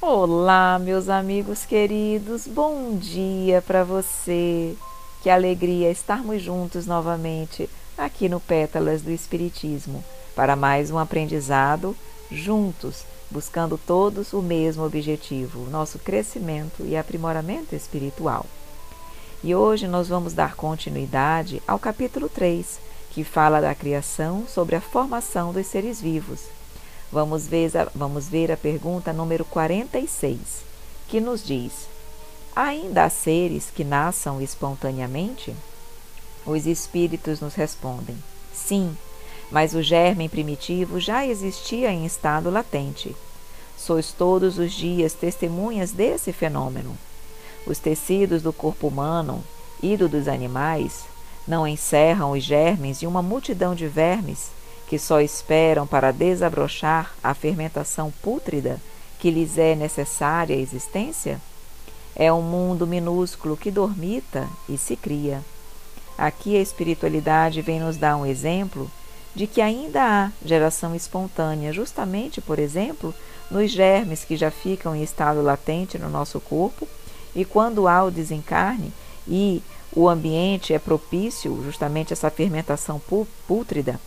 Olá, meus amigos queridos, bom dia para você. Que alegria estarmos juntos novamente aqui no Pétalas do Espiritismo para mais um aprendizado juntos, buscando todos o mesmo objetivo, nosso crescimento e aprimoramento espiritual. E hoje nós vamos dar continuidade ao capítulo 3, que fala da criação sobre a formação dos seres vivos Vamos ver, vamos ver a pergunta número 46, que nos diz: Ainda há seres que nasçam espontaneamente? Os espíritos nos respondem: Sim, mas o germe primitivo já existia em estado latente. Sois todos os dias testemunhas desse fenômeno. Os tecidos do corpo humano e do dos animais não encerram os germes de uma multidão de vermes que só esperam para desabrochar a fermentação pútrida que lhes é necessária a existência? É um mundo minúsculo que dormita e se cria. Aqui a espiritualidade vem nos dar um exemplo de que ainda há geração espontânea, justamente, por exemplo, nos germes que já ficam em estado latente no nosso corpo, e quando há o desencarne e o ambiente é propício, justamente essa fermentação pútrida,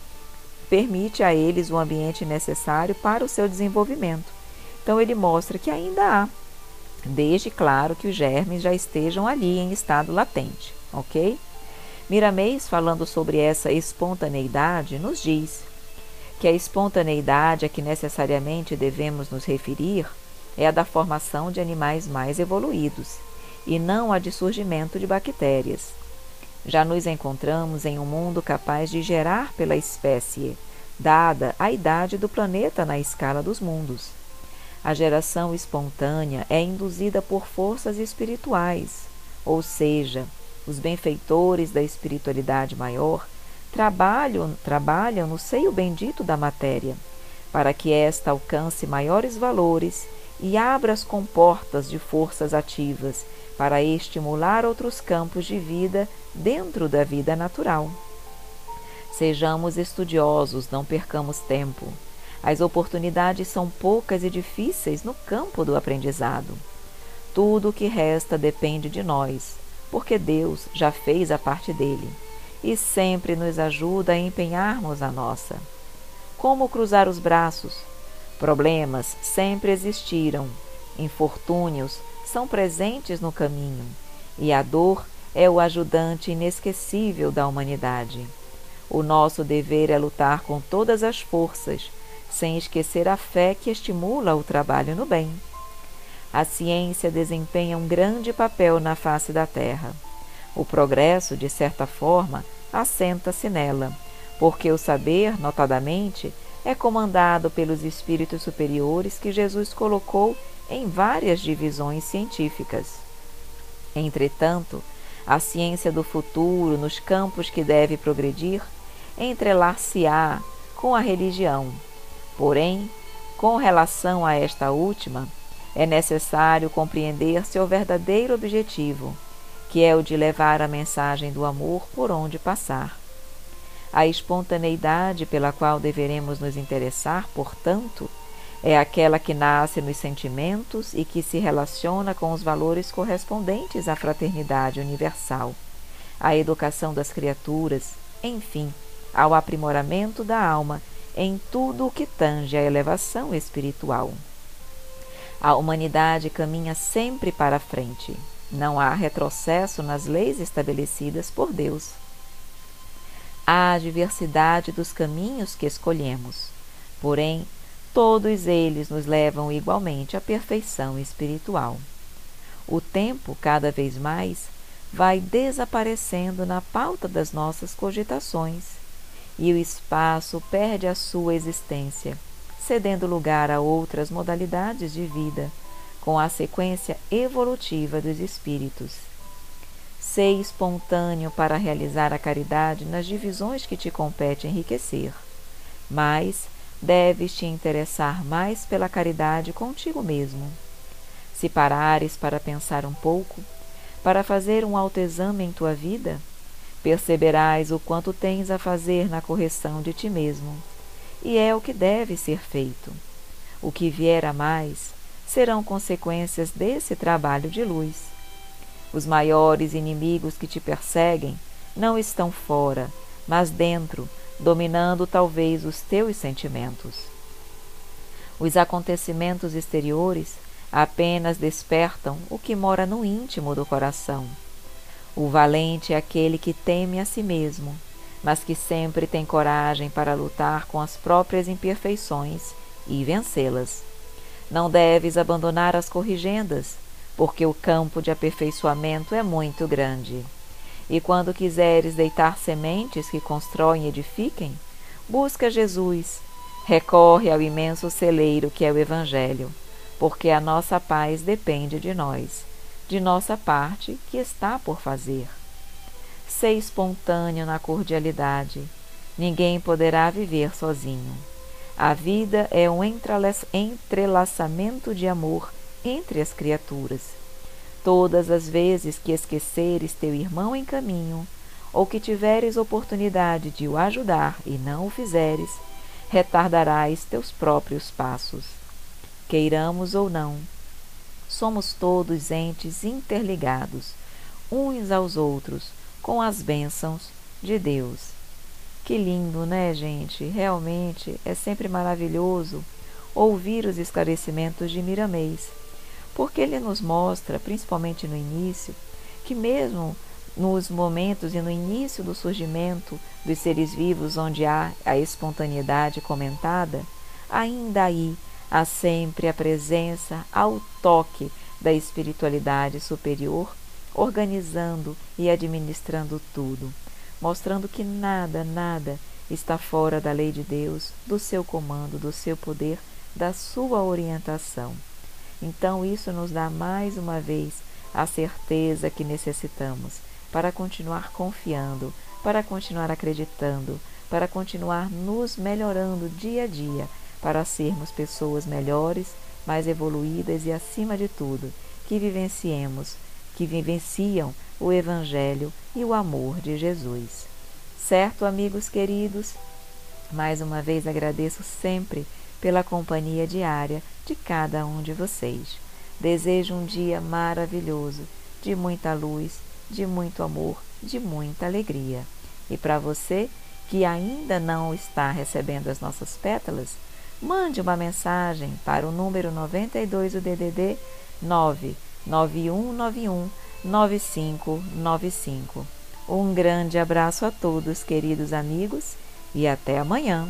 permite a eles o ambiente necessário para o seu desenvolvimento. Então, ele mostra que ainda há, desde, claro, que os germes já estejam ali em estado latente, ok? Miramês, falando sobre essa espontaneidade, nos diz que a espontaneidade a que necessariamente devemos nos referir é a da formação de animais mais evoluídos, e não a de surgimento de bactérias. Já nos encontramos em um mundo capaz de gerar pela espécie, dada a idade do planeta na escala dos mundos. A geração espontânea é induzida por forças espirituais, ou seja, os benfeitores da espiritualidade maior trabalham, trabalham no seio bendito da matéria, para que esta alcance maiores valores e abra as comportas de forças ativas para estimular outros campos de vida dentro da vida natural. Sejamos estudiosos, não percamos tempo. As oportunidades são poucas e difíceis no campo do aprendizado. Tudo o que resta depende de nós, porque Deus já fez a parte dele e sempre nos ajuda a empenharmos a nossa. Como cruzar os braços? Problemas sempre existiram, infortúnios são presentes no caminho, e a dor é o ajudante inesquecível da humanidade. O nosso dever é lutar com todas as forças, sem esquecer a fé que estimula o trabalho no bem. A ciência desempenha um grande papel na face da Terra. O progresso, de certa forma, assenta-se nela, porque o saber, notadamente, é comandado pelos espíritos superiores que Jesus colocou em várias divisões científicas. Entretanto, a ciência do futuro, nos campos que deve progredir, entrelar-se-á com a religião. Porém, com relação a esta última, é necessário compreender seu verdadeiro objetivo, que é o de levar a mensagem do amor por onde passar. A espontaneidade pela qual deveremos nos interessar, portanto, é aquela que nasce nos sentimentos e que se relaciona com os valores correspondentes à fraternidade universal, à educação das criaturas, enfim, ao aprimoramento da alma em tudo o que tange à elevação espiritual. A humanidade caminha sempre para a frente. Não há retrocesso nas leis estabelecidas por Deus. Há diversidade dos caminhos que escolhemos. Porém, todos eles nos levam igualmente à perfeição espiritual. O tempo, cada vez mais, vai desaparecendo na pauta das nossas cogitações e o espaço perde a sua existência, cedendo lugar a outras modalidades de vida, com a sequência evolutiva dos espíritos. Sei espontâneo para realizar a caridade nas divisões que te compete enriquecer, mas deves te interessar mais pela caridade contigo mesmo. Se parares para pensar um pouco, para fazer um autoexame em tua vida, perceberás o quanto tens a fazer na correção de ti mesmo, e é o que deve ser feito. O que vier a mais serão consequências desse trabalho de luz. Os maiores inimigos que te perseguem não estão fora, mas dentro, dominando talvez os teus sentimentos. Os acontecimentos exteriores apenas despertam o que mora no íntimo do coração. O valente é aquele que teme a si mesmo, mas que sempre tem coragem para lutar com as próprias imperfeições e vencê-las. Não deves abandonar as corrigendas, porque o campo de aperfeiçoamento é muito grande. E quando quiseres deitar sementes que constroem e edifiquem, busca Jesus, recorre ao imenso celeiro que é o Evangelho, porque a nossa paz depende de nós, de nossa parte que está por fazer. Ser espontâneo na cordialidade. Ninguém poderá viver sozinho. A vida é um entrelaçamento de amor entre as criaturas. Todas as vezes que esqueceres teu irmão em caminho, ou que tiveres oportunidade de o ajudar e não o fizeres, retardarás teus próprios passos. Queiramos ou não, somos todos entes interligados, uns aos outros, com as bênçãos de Deus. Que lindo, né, gente? Realmente é sempre maravilhoso ouvir os esclarecimentos de Miramês, porque ele nos mostra, principalmente no início, que mesmo nos momentos e no início do surgimento dos seres vivos onde há a espontaneidade comentada, ainda aí há sempre a presença ao toque da espiritualidade superior organizando e administrando tudo, mostrando que nada, nada está fora da lei de Deus, do seu comando, do seu poder, da sua orientação. Então, isso nos dá mais uma vez a certeza que necessitamos para continuar confiando, para continuar acreditando, para continuar nos melhorando dia a dia, para sermos pessoas melhores, mais evoluídas e, acima de tudo, que vivenciemos que vivenciam o Evangelho e o amor de Jesus. Certo, amigos queridos? Mais uma vez agradeço sempre pela companhia diária de cada um de vocês. Desejo um dia maravilhoso, de muita luz, de muito amor, de muita alegria. E para você que ainda não está recebendo as nossas pétalas, mande uma mensagem para o número 92 do DDD 9 9191 9595. Um grande abraço a todos, queridos amigos, e até amanhã.